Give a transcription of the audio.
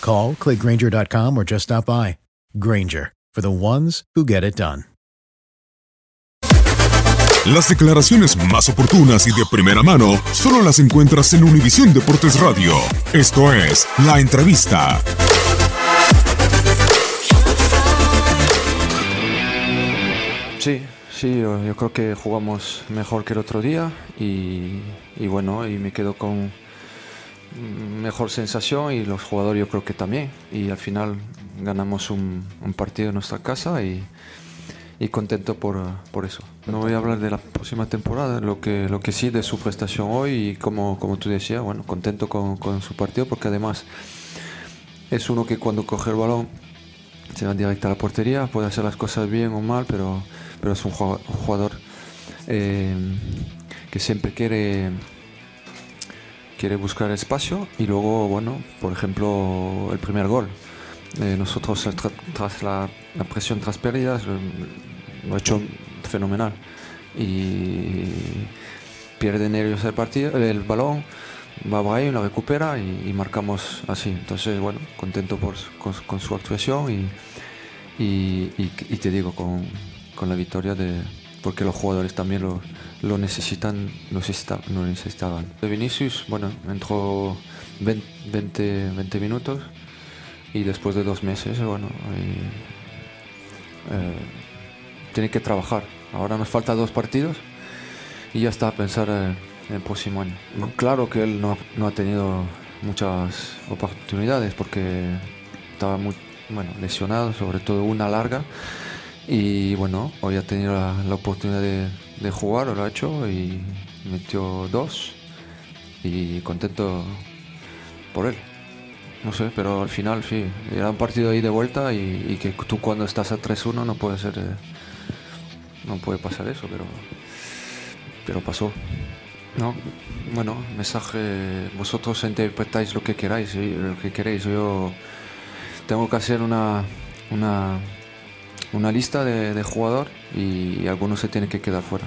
Call, clickgranger.com, or just stop by. Granger, for the ones who get it done. Las declaraciones más oportunas y de primera mano solo las encuentras en Univisión Deportes Radio. Esto es La Entrevista. Sí, sí, yo, yo creo que jugamos mejor que el otro día y, y bueno, y me quedo con mejor sensación y los jugadores yo creo que también. Y al final ganamos un, partido en nuestra casa y, y contento por, por, eso. No voy a hablar de la próxima temporada, lo que, lo que sí de su prestación hoy y como, como tú decías, bueno, contento con, con su partido porque además es uno que cuando coge el balón se va directo a la portería, puede hacer las cosas bien o mal, pero, pero es un jugador eh, que siempre quiere quiere buscar espacio y luego, bueno, por ejemplo, el primer gol. Eh, nosotros tra tras la, la, presión tras pérdidas lo ha hecho fenomenal y pierde nervios el partido, el balón va ahí, lo recupera y, marcamos así. Entonces, bueno, contento por, con, con su actuación y, y, y, te digo, con, con la victoria de, porque los jugadores también lo, lo necesitan, lo, necesita, lo necesitaban. Vinicius, bueno, entró 20, 20 minutos y después de dos meses, bueno, eh, eh, tiene que trabajar. Ahora nos falta dos partidos y ya está a pensar eh, en el próximo año. Claro que él no, no, ha tenido muchas oportunidades porque estaba muy bueno, lesionado, sobre todo una larga. Y bueno, hoy ha tenido la, oportunidad de, de, jugar, lo ha hecho y metió dos. Y contento por él. No sé, pero al final sí, era un partido ahí de vuelta y, y que tú cuando estás a 3-1 no puede ser. Eh, no puede pasar eso, pero. Pero pasó. No, bueno, mensaje, vosotros interpretáis lo que queráis, lo que queréis. Yo tengo que hacer una, una una lista de, de jugador y, algunos se tienen que quedar fuera.